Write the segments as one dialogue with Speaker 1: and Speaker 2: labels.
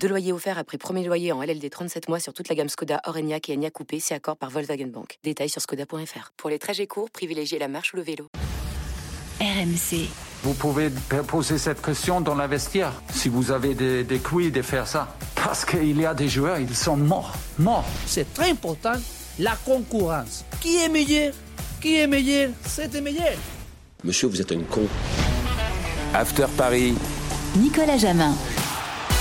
Speaker 1: Deux loyers offerts après premier loyer en LLD 37 mois sur toute la gamme Skoda, Orenia et Enya Coupé, c'est accord par Volkswagen Bank. Détails sur skoda.fr. Pour les trajets courts, privilégiez la marche ou le vélo.
Speaker 2: RMC.
Speaker 3: Vous pouvez poser cette question dans la vestiaire, si vous avez des, des couilles de faire ça. Parce qu'il y a des joueurs, ils sont morts, morts.
Speaker 4: C'est très important, la concurrence. Qui est meilleur? Qui est meilleur? C'était meilleur.
Speaker 5: Monsieur, vous êtes un con.
Speaker 6: After Paris.
Speaker 2: Nicolas Jamin.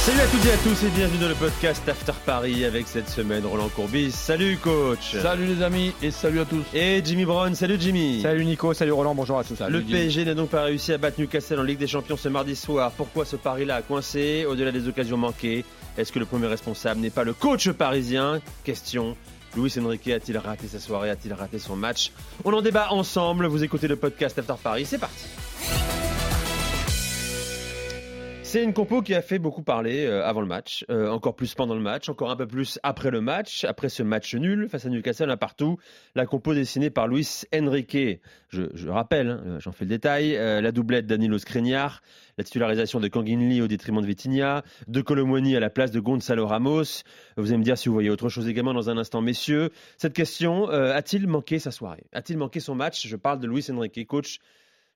Speaker 7: Salut à toutes et à tous et bienvenue dans le podcast After Paris avec cette semaine Roland Courbis. Salut coach.
Speaker 8: Salut les amis et salut à tous.
Speaker 7: Et Jimmy Brown. Salut Jimmy.
Speaker 9: Salut Nico, salut Roland, bonjour à tous.
Speaker 7: le PSG n'a donc pas réussi à battre Newcastle en Ligue des Champions ce mardi soir. Pourquoi ce pari-là a coincé Au-delà des occasions manquées, est-ce que le premier responsable n'est pas le coach parisien? Question. Luis Enrique a-t-il raté sa soirée? A-t-il raté son match? On en débat ensemble. Vous écoutez le podcast After Paris. C'est parti. C'est une compo qui a fait beaucoup parler euh, avant le match, euh, encore plus pendant le match, encore un peu plus après le match, après ce match nul face à Newcastle, un partout. La compo dessinée par Luis Enrique. Je, rappelle, hein, j'en fais le détail, euh, la doublette Danilo Skriniar, la titularisation de Kangin Lee au détriment de Vitinha, de Colomoni à la place de Gonzalo Ramos. Vous allez me dire si vous voyez autre chose également dans un instant, messieurs. Cette question, a-t-il manqué sa soirée? A-t-il manqué son match? Je parle de Luis Enrique, coach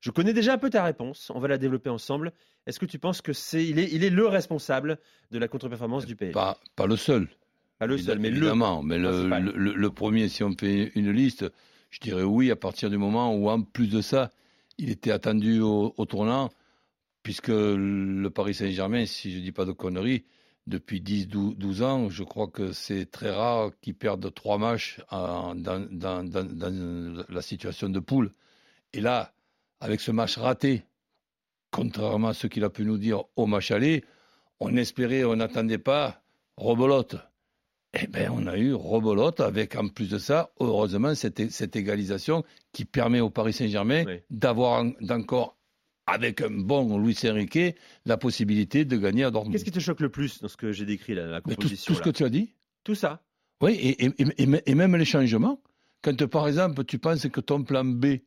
Speaker 7: je connais déjà un peu ta réponse. On va la développer ensemble. Est-ce que tu penses que c'est il est, il est le responsable de la contre-performance du PSG
Speaker 8: pas, pas le seul.
Speaker 7: Pas le seul, mais
Speaker 8: évidemment.
Speaker 7: Le,
Speaker 8: mais le, le, premier, si on fait une liste, je dirais oui à partir du moment où, en plus de ça, il était attendu au, tournant, puisque le Paris Saint-Germain, si je ne dis pas de conneries, depuis 10-12 ans, je crois que c'est très rare qu'ils perdent trois matchs dans, dans, dans, la situation de poule. Et là, avec ce match raté, contrairement à ce qu'il a pu nous dire au match aller, on espérait, on n'attendait pas Robolote. Eh bien, on a eu Robolote avec, en plus de ça, heureusement, cette, cette égalisation qui permet au Paris Saint-Germain d'avoir encore, avec un bon Louis Enrique, la possibilité de gagner à Dortmund.
Speaker 7: Qu'est-ce qui te choque le plus dans ce que j'ai décrit, là, la composition
Speaker 8: tout, ce que tu as dit
Speaker 7: Tout ça
Speaker 8: Oui, et, et, et, et même les changements. Quand, par exemple, tu penses que ton plan B,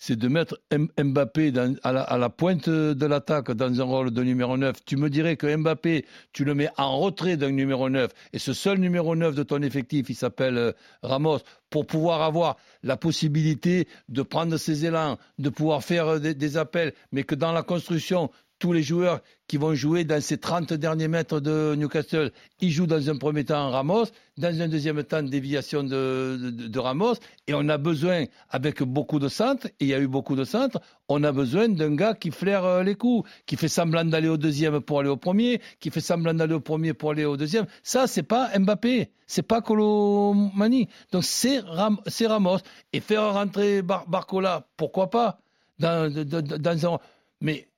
Speaker 8: c'est de mettre Mbappé à, la, pointe de l'attaque dans un rôle de numéro 9. Tu me dirais que Mbappé, tu le mets en retrait d'un numéro 9, et ce seul numéro 9 de ton effectif, il s'appelle euh, Ramos, pour pouvoir avoir la possibilité de prendre ses élans, de pouvoir faire euh, des appels, mais que dans la construction, tous les joueurs qui vont jouer dans ces 30 derniers mètres de Newcastle, ils jouent dans un premier temps Ramos, dans un deuxième temps déviation de, de, Ramos, et on a besoin, avec beaucoup de centres, et il y a eu beaucoup de centres, on a besoin d'un gars qui flaire euh, les coups, qui fait semblant d'aller au deuxième pour aller au premier, qui fait semblant d'aller au premier pour aller au deuxième. Ça, c'est pas Mbappé, c'est pas Colomani. Donc c'est Ramos. Et faire rentrer Barcola, pourquoi pas dans un... Mais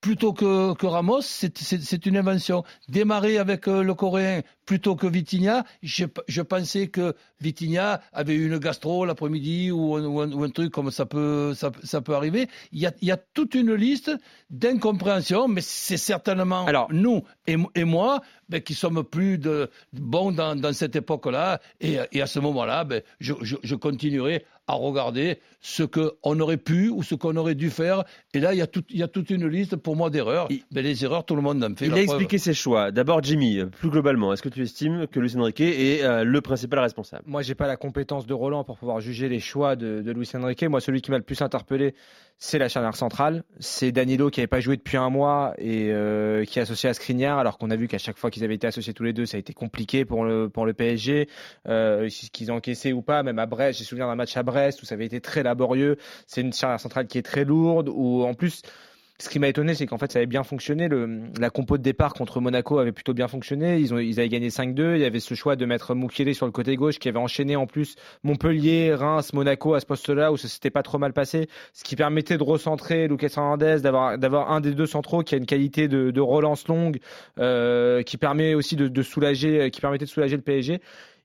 Speaker 8: plutôt que, que Ramos, c'est une invention. Démarrer avec euh, le Coréen plutôt que Vitinha, je, je, pensais que Vitinha avait eu une gastro l'après-midi ou, ou, ou, un truc comme ça peut, ça, ça peut arriver. Il y, a, il y a toute une liste d'incompréhensions, mais c'est certainement Alors, nous et, et moi ben, qui sommes plus de, bons dans, dans cette époque-là. Et, et, à ce moment-là, ben, je, je, je continuerai à regarder ce qu'on aurait pu ou ce qu'on aurait dû faire. Et là, il y a, tout, il y a toute une liste pour moi d'erreurs. Mais les erreurs, tout le monde en fait.
Speaker 7: Il a expliqué ses choix. D'abord, Jimmy, plus globalement, est-ce que tu estimes que Luis Enrique est euh, le principal responsable?
Speaker 9: Moi, j'ai pas la compétence de Roland pour pouvoir juger les choix de, de Luis Enrique. Moi, celui qui m'a le plus interpellé, c'est la charnière centrale. C'est Danilo qui n'avait pas joué depuis un mois et euh, qui est associé à Skriniar, alors qu'on a vu qu'à chaque fois qu'ils avaient été associés tous les deux, ça a été compliqué pour le, pour le PSG. Euh, qu'ils encaissé ou pas, même à Brest, j'ai souvenir d'un match à Brest où ça avait été très laborieux. C'est une charnière centrale qui est très lourde, où en plus ce qui m'a étonné, c'est qu'en fait, ça avait bien fonctionné. Le, la compo de départ contre Monaco avait plutôt bien fonctionné. Ils, ont, ils avaient gagné 5-2. Il y avait ce choix de mettre Moukielé sur le côté gauche qui avait enchaîné en plus Montpellier, Reims, Monaco à ce poste-là où ça s'était pas trop mal passé. Ce qui permettait de recentrer Lucas Hernandez, d'avoir, d'avoir un des deux centraux qui a une qualité de, de relance longue, euh, qui permet aussi de, de soulager, qui permettait de soulager le PSG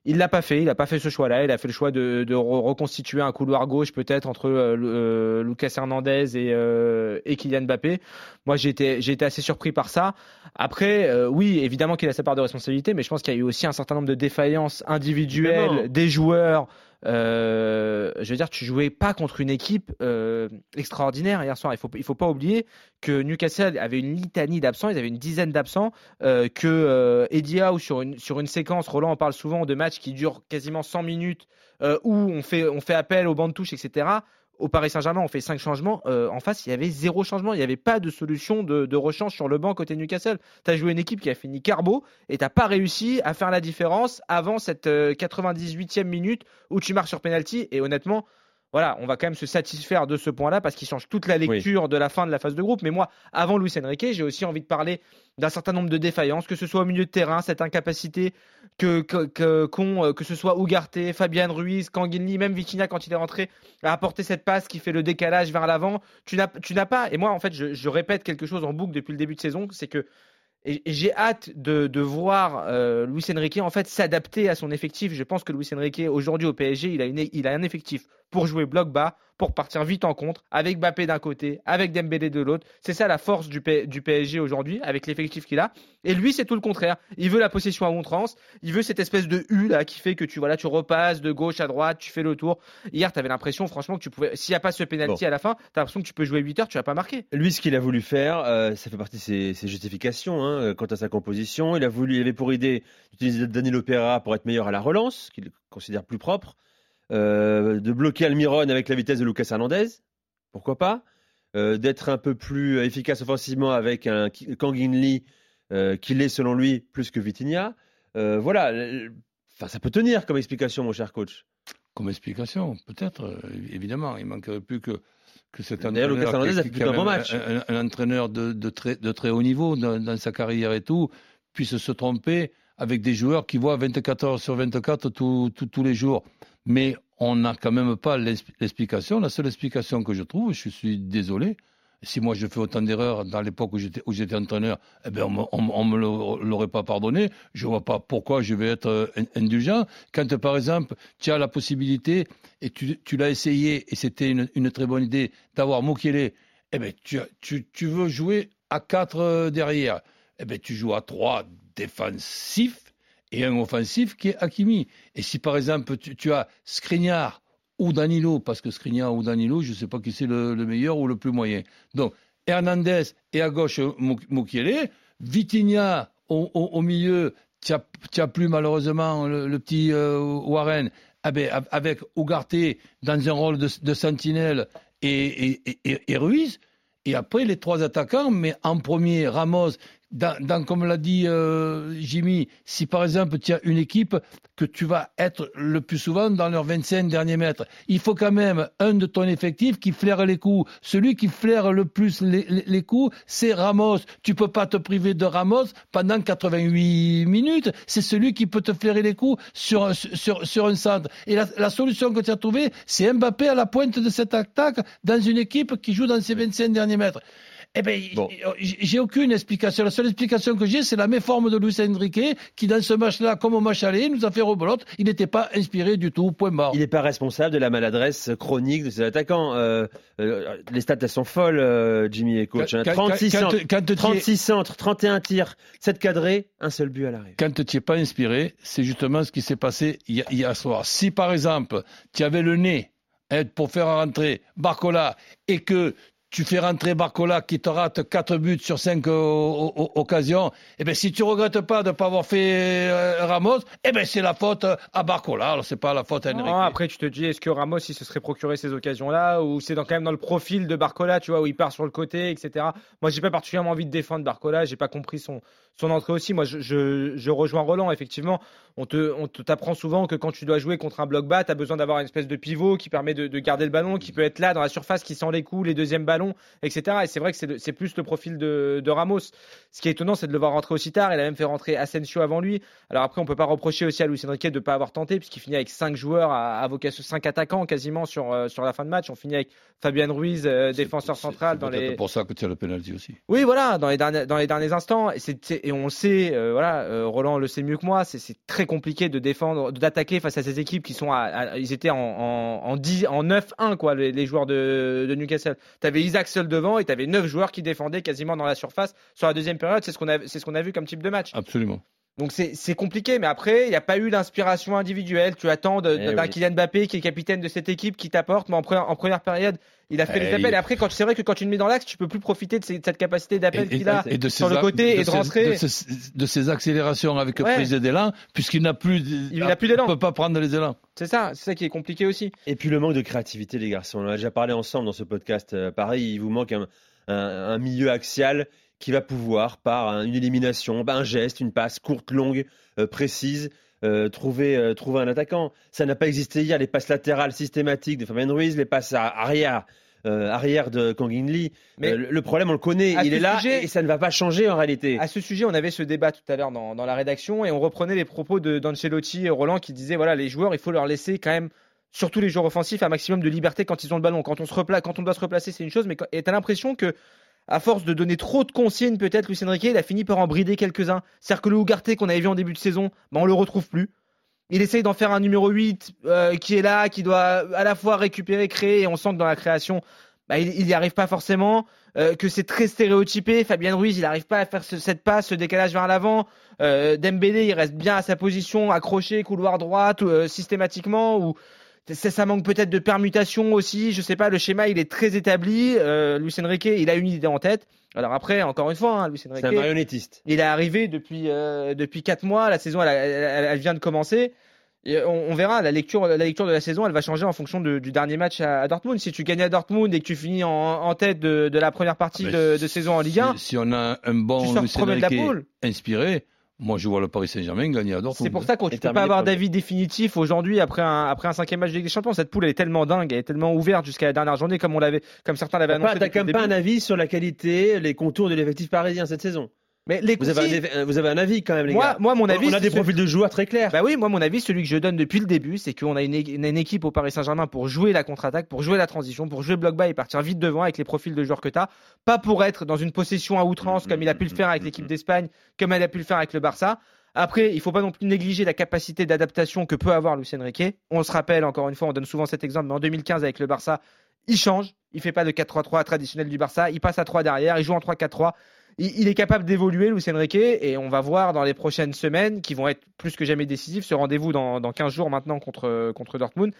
Speaker 9: Il l'a pas fait, il a pas fait ce choix-là. Il a fait le choix de, de re- reconstituer un couloir gauche peut-être entre euh, euh, Lucas Hernandez et, euh, et Kylian Mbappé. Moi, j'ai été, j'ai été assez surpris par ça. Après, euh, oui, évidemment qu'il a sa part de responsabilité, mais je pense qu'il y a eu aussi un certain nombre de défaillances individuelles des joueurs. Euh, je veux dire, tu jouais pas contre une équipe euh, extraordinaire hier soir. Il faut, il faut pas oublier que Newcastle avait une litanie d'absents. Ils avaient une dizaine d'absents. euh, que Eddie Howe sur une sur une séquence, Roland en parle souvent de matchs qui durent quasiment 100 minutes, où on fait on fait appel au banc de touche, etc. Au Paris Saint-Germain, on fait cinq changements. Euh, en face, il y avait zéro changement. Il n'y avait pas de solution de, rechange sur le banc côté Newcastle. Tu as joué une équipe qui a fini carbo et tu pas réussi à faire la différence avant cette euh, 98e minute où tu marques sur penalty. Et honnêtement, voilà, on va quand même se satisfaire de ce point-là parce qu'il change toute la lecture de la fin de la phase de groupe. Mais moi, avant Luis Enrique, j'ai aussi envie de parler d'un certain nombre de défaillances, que ce soit au milieu de terrain, cette incapacité que, que, que, euh, que ce soit Ugarte, Fabian Ruiz, Kanginli, même Vitinha quand il est rentré, à apporter cette passe qui fait le décalage vers l'avant. Tu n'as, tu n'as pas, et moi en fait je, je répète quelque chose en boucle depuis le début de saison, c'est que et, et j'ai hâte de, de voir euh, Luis Enrique en fait s'adapter à son effectif. Je pense que Luis Enrique aujourd'hui au PSG, il a, une, il a un effectif pour jouer bloc bas, pour partir vite en contre, avec Mbappé d'un côté, avec Dembélé de l'autre. C'est ça la force du, P- du PSG aujourd'hui, avec l'effectif qu'il a. Et lui, c'est tout le contraire. Il veut la possession à outrance. Il veut cette espèce de U là qui fait que tu voilà, tu repasses de gauche à droite, tu fais le tour. Hier, tu avais l'impression, franchement, que tu pouvais. S'il n'y a pas ce penalty
Speaker 7: Bon.
Speaker 9: à la fin, tu as l'impression que tu peux jouer 8 heures, tu vas pas marquer.
Speaker 7: Lui, ce qu'il a voulu faire, euh, ça fait partie de ses, ses justifications hein, euh, quant à sa composition. Il a voulu, il avait pour idée d'utiliser Danilo Pereira pour être meilleur à la relance, qu'il considère plus propre, euh, de bloquer Almiron avec la vitesse de Lucas Hernandez, pourquoi pas, euh, d'être un peu plus efficace offensivement avec un Kangin Lee euh, qui l'est selon lui plus que Vitinha. Voilà, enfin ça peut tenir comme explication, mon cher coach.
Speaker 8: Comme explication, peut-être, évidemment. Il manquerait plus que, que cet entraîneur.
Speaker 7: Lucas Hernandez a fait un bon match.
Speaker 8: Un, un entraîneur de, de très, de très haut niveau dans, dans sa carrière et tout, puisse se tromper avec des joueurs qui voient 24 heures sur 24 tous- tous- tous les jours. Mais on n'a quand même pas l'ex- l'explication. La seule explication que je trouve, je suis désolé, si moi je fais autant d'erreurs dans l'époque où j'étais, entraîneur, eh ben on on, me- l'aurait pas pardonné. Je vois pas pourquoi je vais être euh, in- indulgent. Quand par exemple, tu as la possibilité, et tu, l'as essayé, et c'était une, très bonne idée, d'avoir Mukele, eh ben tu, veux jouer à 4 derrière. Eh ben tu joues à 3 défensifs et un offensif qui est Hakimi. Et si par exemple tu, as Skriniar ou Danilo, parce que Skriniar ou Danilo, je ne sais pas qui c'est le, le meilleur ou le plus moyen. Donc Hernandez et à gauche Muk- Mukiele, Vitinha au, milieu, tu n'as plus malheureusement le, petit euh, Warren, ah ben, av- avec Ugarte dans un rôle de, sentinelle et- et- et Ruiz. Et après, les trois attaquants, mais en premier, Ramos, dans, dans- comme l'a dit euh, Jimmy, si par exemple tu as une équipe que tu vas être le plus souvent dans leurs 25 derniers mètres, il faut quand même un de ton effectif qui flaire les coups. Celui qui flaire le plus les, les- coups, c'est Ramos. Tu peux pas te priver de Ramos pendant 88 minutes. C'est celui qui peut te flairer les coups sur, sur, sur un centre. Et la, la solution que tu as trouvée, c'est Mbappé à la pointe de cette attaque dans une équipe qui joue dans ses 25 derniers mètres. Eh ben,
Speaker 7: Bon.
Speaker 8: j'ai aucune explication. La seule explication que j'ai, c'est la méforme de Luis Enrique, qui dans ce match-là, comme au match aller, nous a fait rebolote. Il n'était pas inspiré du tout. Point barre.
Speaker 7: Il n'est pas responsable de la maladresse chronique de ses attaquants. Euh, euh, les stats, elles sont folles, euh, Jimmy et coach. hein.
Speaker 8: Quand- quand-
Speaker 7: 36,
Speaker 8: quand-
Speaker 7: centres,
Speaker 8: quand tu es-
Speaker 7: 36 centres, 31 tirs, 7 cadrés, un seul but à l'arrêt.
Speaker 8: quand tu n'es pas inspiré, c'est justement ce qui s'est passé hier, hier soir. Si par exemple, tu avais le nez hein, pour faire rentrer Barcola et que tu fais rentrer Barcola qui te rate 4 buts sur 5 occasions, eh ben si tu regrettes pas de ne pas avoir fait euh, Ramos, eh ben c'est la faute à Barcola. Alors c'est pas la faute à Enrique.
Speaker 9: Non, après, tu te dis, est-ce que Ramos, il se serait procuré ces occasions-là ou c'est quand même dans le profil de Barcola, tu vois, où il part sur le côté, etc. Moi, j'ai pas particulièrement envie de défendre Barcola, j'ai pas compris son, son entrée aussi. Moi, je, je, je rejoins Roland, effectivement. On te, on t'apprend souvent que quand tu dois jouer contre un bloc bas, tu as besoin d'avoir une espèce de pivot qui permet de, de garder le ballon, qui peut être là dans la surface, qui sent les coups, les deuxièmes ballons. Ballon, etc. Et c'est vrai que c'est plus le profil de, de Ramos. Ce qui est étonnant, c'est de le voir rentrer aussi tard. Il a même fait rentrer Asensio avant lui. Alors après, on peut pas reprocher aussi à Luis Enrique de pas avoir tenté, puisqu'il finit avec cinq joueurs à, à vocation, cinq attaquants quasiment sur, euh, sur la fin de match. On finit avec Fabien Ruiz, euh, défenseur central
Speaker 8: c'est
Speaker 9: les.
Speaker 8: pour ça que tu as le penalty aussi.
Speaker 9: Oui, voilà, dans les derniers, dans les derniers instants, et, c'est- et on le sait, euh, voilà, Roland le sait mieux que moi, c'est très compliqué de défendre, d'attaquer face à ces équipes qui sont à, à- ils étaient en, en, en, 10 en 9-1, quoi, les, les joueurs de, de Newcastle. T'avais Isaac devant et t'avais 9 joueurs qui défendaient quasiment dans la surface sur la deuxième période, c'est ce qu'on a vu comme type de match.
Speaker 8: Absolument.
Speaker 9: Donc c'est c'est compliqué, mais après, il n'y a pas eu l'inspiration individuelle. Tu attends de-
Speaker 7: Eh
Speaker 9: d'un
Speaker 7: oui.
Speaker 9: Kylian Mbappé qui est capitaine de cette équipe qui t'apporte, mais en, pre- en première période, il a fait
Speaker 8: Eh,
Speaker 9: les appels.
Speaker 8: il-
Speaker 9: Et après, quand c'est vrai que quand tu le mets dans l'axe, tu peux plus profiter de, ces- de cette capacité d'appel qu'il a
Speaker 8: et de
Speaker 9: sur le côté et de
Speaker 8: ses-
Speaker 9: rentrer.
Speaker 8: de ses, de ses accélérations avec
Speaker 9: Ouais.
Speaker 8: prise d'élan, puisqu'il n'a plus,
Speaker 9: Il n'a plus d'élan.
Speaker 8: ne peut pas prendre les élans.
Speaker 9: C'est ça, c'est ça qui est compliqué aussi.
Speaker 7: Et puis le manque de créativité, les garçons. On en a déjà parlé ensemble dans ce podcast. Euh, pareil, il vous manque un, un- un milieu axial qui va pouvoir, par un- une élimination, un geste, une passe courte, longue, euh, précise, euh, trouver, euh, trouver un attaquant. Ça n'a pas existé hier. Les passes latérales systématiques de Fabien Ruiz, les passes à- arrière. euh, arrière de Kang In Lee.
Speaker 9: Mais
Speaker 7: le- problème, on le connaît, il est là
Speaker 9: sujet-
Speaker 7: et ça ne va pas changer en réalité.
Speaker 9: À ce sujet, on avait ce débat tout à l'heure dans, dans la rédaction et on reprenait les propos d'Ancelotti et Roland qui disaient voilà, les joueurs, il faut leur laisser quand même, surtout les joueurs offensifs, un maximum de liberté quand ils ont le ballon. Quand on, se repla- quand on doit se replacer, c'est une chose, mais et t'as l'impression que à force de donner trop de consignes, peut-être, Luis Enrique, il a fini par en brider quelques-uns. C'est-à-dire que le Ougarté qu'on avait vu en début de saison, ben, on le retrouve plus. Il essaye d'en faire un numéro 8 euh, qui est là, qui doit à la fois récupérer, créer, et on sent que dans la création, bah, il n'y arrive pas forcément, euh, que c'est très stéréotypé. Fabien Ruiz, il n'arrive pas à faire ce- cette passe, ce décalage vers l'avant. Euh, Dembélé, il reste bien à sa position, accroché, couloir droit, tout, euh, systématiquement. Ou ça, ça manque peut-être de permutation aussi. Je sais pas, le schéma, il est très établi. Euh, Luis Enrique, il a une idée en tête. Alors après, encore une fois, hein, Luis
Speaker 7: C'est un
Speaker 9: Enrique,
Speaker 7: marionnettiste.
Speaker 9: il est arrivé depuis euh, depuis quatre mois. La saison, elle, elle- elle- elle vient de commencer. Et on, on verra. La lecture, la lecture de la saison, elle va changer en fonction de- du dernier match à, à Dortmund. Si tu gagnes à Dortmund et que tu finis en, en tête de, de la première partie
Speaker 8: Ah,
Speaker 9: de,
Speaker 8: mais
Speaker 9: de saison en Ligue 1,
Speaker 8: Si, si on a un bon Luis Enrique inspiré, moi je vois le Paris Saint-Germain gagner à Dortmund.
Speaker 9: C'est pour ça qu'on ne peut pas avoir d'avis définitif aujourd'hui après un, après un cinquième match de Ligue des Champions. Cette poule elle est tellement dingue, elle est tellement ouverte jusqu'à la dernière journée, comme on l'avait, comme certains l'avaient annoncé.
Speaker 7: T'as
Speaker 9: depuis
Speaker 7: quand même pas un avis sur la qualité, les contours de l'effectif parisien cette saison.
Speaker 9: Mais les
Speaker 7: Vous avez, un, eff- vous avez un avis quand même, les
Speaker 9: moi,
Speaker 7: gars.
Speaker 9: moi, mon avis,
Speaker 7: on a des
Speaker 9: ce-
Speaker 7: profils de joueurs très clairs.
Speaker 9: Bah oui, moi mon avis, celui que je donne depuis le début, c'est qu'on a une, équipe au Paris Saint-Germain pour jouer la contre-attaque, pour jouer la transition, pour jouer bloc bas et partir vite devant avec les profils de joueurs que tu as. Pas pour être dans une possession à outrance comme il a pu le faire avec l'équipe d'Espagne, comme il a pu le faire avec le Barça. Après, il faut pas non plus négliger la capacité d'adaptation que peut avoir Luis Enrique. On se rappelle, encore une fois, on donne souvent cet exemple, mais en 2015 avec le Barça, il change. Il fait pas de 4-3-3 traditionnel du Barça. Il passe à 3 derrière. Il joue en 3-4-3. Il, il est capable d'évoluer, Luis Enrique, et on va voir dans les prochaines semaines, qui vont être plus que jamais décisives, ce rendez-vous dans, dans 15 jours maintenant contre, contre Dortmund.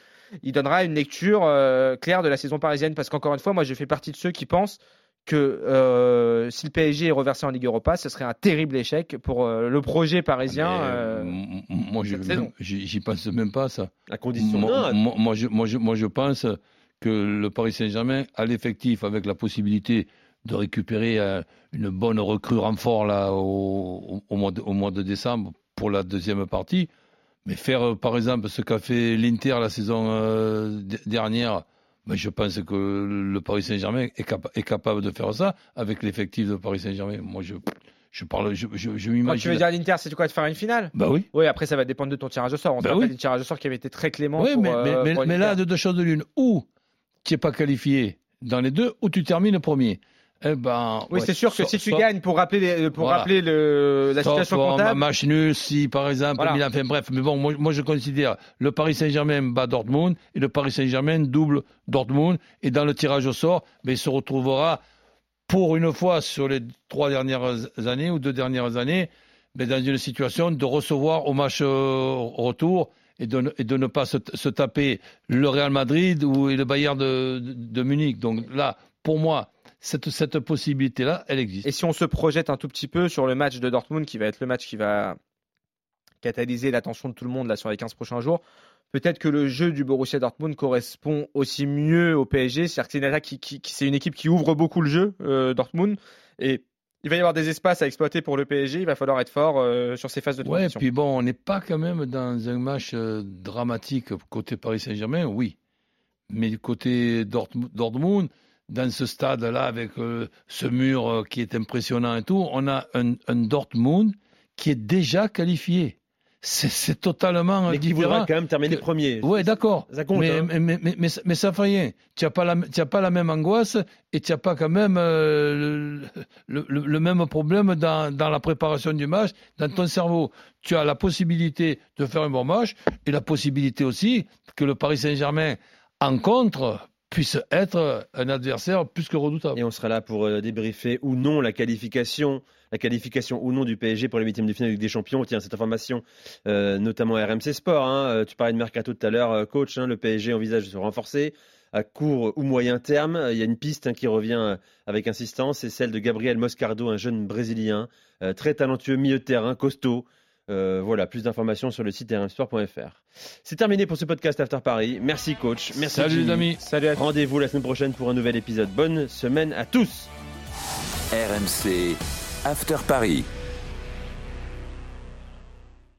Speaker 9: Il donnera une lecture euh, claire de la saison parisienne, parce qu'encore une fois, moi, je fais partie de ceux qui pensent que euh, si le PSG est reversé en Ligue Europa, ce serait un terrible échec pour euh, le projet parisien. Euh,
Speaker 8: m- moi, je- j'y pense même pas ça.
Speaker 7: La condition.
Speaker 8: Moi, moi- moi, je, moi, je, moi, je pense que le Paris Saint-Germain a l'effectif avec la possibilité de récupérer euh, une bonne recrue renfort là, au, mois de, au mois de décembre pour la deuxième partie. Mais faire, euh, par exemple, ce qu'a fait l'Inter la saison euh, dernière, ben, je pense que le Paris Saint-Germain est, capa- est capable de faire ça avec l'effectif de Paris Saint-Germain. Moi, je, je parle, je, je, je
Speaker 9: Quand
Speaker 8: m'imagine.
Speaker 9: tu veux dire l'Inter, c'est quoi de faire une finale?
Speaker 8: Bah oui.
Speaker 9: Oui, après ça va dépendre de ton tirage au sort. On
Speaker 8: Bah
Speaker 9: rappelle
Speaker 8: oui.
Speaker 9: tirage au sort qui avait été très clément.
Speaker 8: Oui,
Speaker 9: pour,
Speaker 8: mais,
Speaker 9: euh,
Speaker 8: mais,
Speaker 9: pour
Speaker 8: là, de deux choses de l'une. Ou tu n'es pas qualifié dans les deux, ou tu termines premier. Eh ben,
Speaker 9: Oui,
Speaker 8: ouais,
Speaker 9: c'est sûr que si tu gagnes pour rappeler, pour
Speaker 8: Voilà.
Speaker 9: rappeler le, la situation
Speaker 8: pour un
Speaker 9: comptable,
Speaker 8: match nul, si par exemple,
Speaker 9: Voilà.
Speaker 8: Milan, enfin bref, mais bon, moi, moi je considère le Paris Saint-Germain bat Dortmund et le Paris Saint-Germain double Dortmund et dans le tirage au sort, ben, il se retrouvera pour une fois sur les trois dernières années ou deux dernières années, ben, dans une situation de recevoir au match euh, retour et de, ne- et de ne pas se, se taper le Real Madrid ou et le Bayern de, de, de Munich. Donc là, pour moi, cette, cette possibilité-là, elle existe.
Speaker 9: Et si on se projette un tout petit peu sur le match de Dortmund, qui va être le match qui va catalyser l'attention de tout le monde là sur les 15 prochains jours, peut-être que le jeu du Borussia Dortmund correspond aussi mieux au PSG. C'est-à-dire que c'est une, attaque qui, qui- qui- c'est une équipe qui ouvre beaucoup le jeu, euh, Dortmund, et il va y avoir des espaces à exploiter pour le PSG. Il va falloir être fort euh, sur ces phases de
Speaker 8: Ouais,
Speaker 9: transition.
Speaker 8: puis bon, on n'est pas quand même dans un match euh, dramatique côté Paris Saint-Germain, oui. Mais côté Dortmund, dans ce stade-là, avec euh, ce mur euh, qui est impressionnant et tout, on a un, un Dortmund qui est déjà qualifié. C'est totalement
Speaker 7: Mais qui voudra quand même terminer
Speaker 8: que-
Speaker 7: premier.
Speaker 8: Ouais, d'accord.
Speaker 7: Ça compte,
Speaker 8: mais,
Speaker 7: hein.
Speaker 8: mais, mais, mais, mais ça- fait rien. Tu n'as pas, la- tu as pas la même angoisse et tu n'as pas quand même euh, le, le- le même problème dans, dans la préparation du match, dans ton cerveau. Tu as la possibilité de faire un bon match et la possibilité aussi que le Paris Saint-Germain, en contre, puisse être un adversaire plus que redoutable.
Speaker 7: Et on sera là pour euh, débriefer ou non la qualification, la qualification ou non du PSG pour les huitièmes de finale Ligue des Champions. Tiens, cette information, euh, notamment à RMC Sport. hein. Euh, tu parlais de mercato tout à l'heure, coach. hein, le PSG envisage de se renforcer à court ou moyen terme. Il y a une piste hein, qui revient avec insistance, c'est celle de Gabriel Moscardo, un jeune brésilien très talentueux, milieu de terrain, costaud. Euh, voilà, plus d'informations sur le site rmsport.fr. C'est terminé pour ce podcast After Paris. Merci coach. Merci
Speaker 8: Salut les amis.
Speaker 9: Salut à tous.
Speaker 7: Rendez-vous la semaine prochaine pour un nouvel épisode. Bonne semaine à tous.
Speaker 6: RMC After Paris.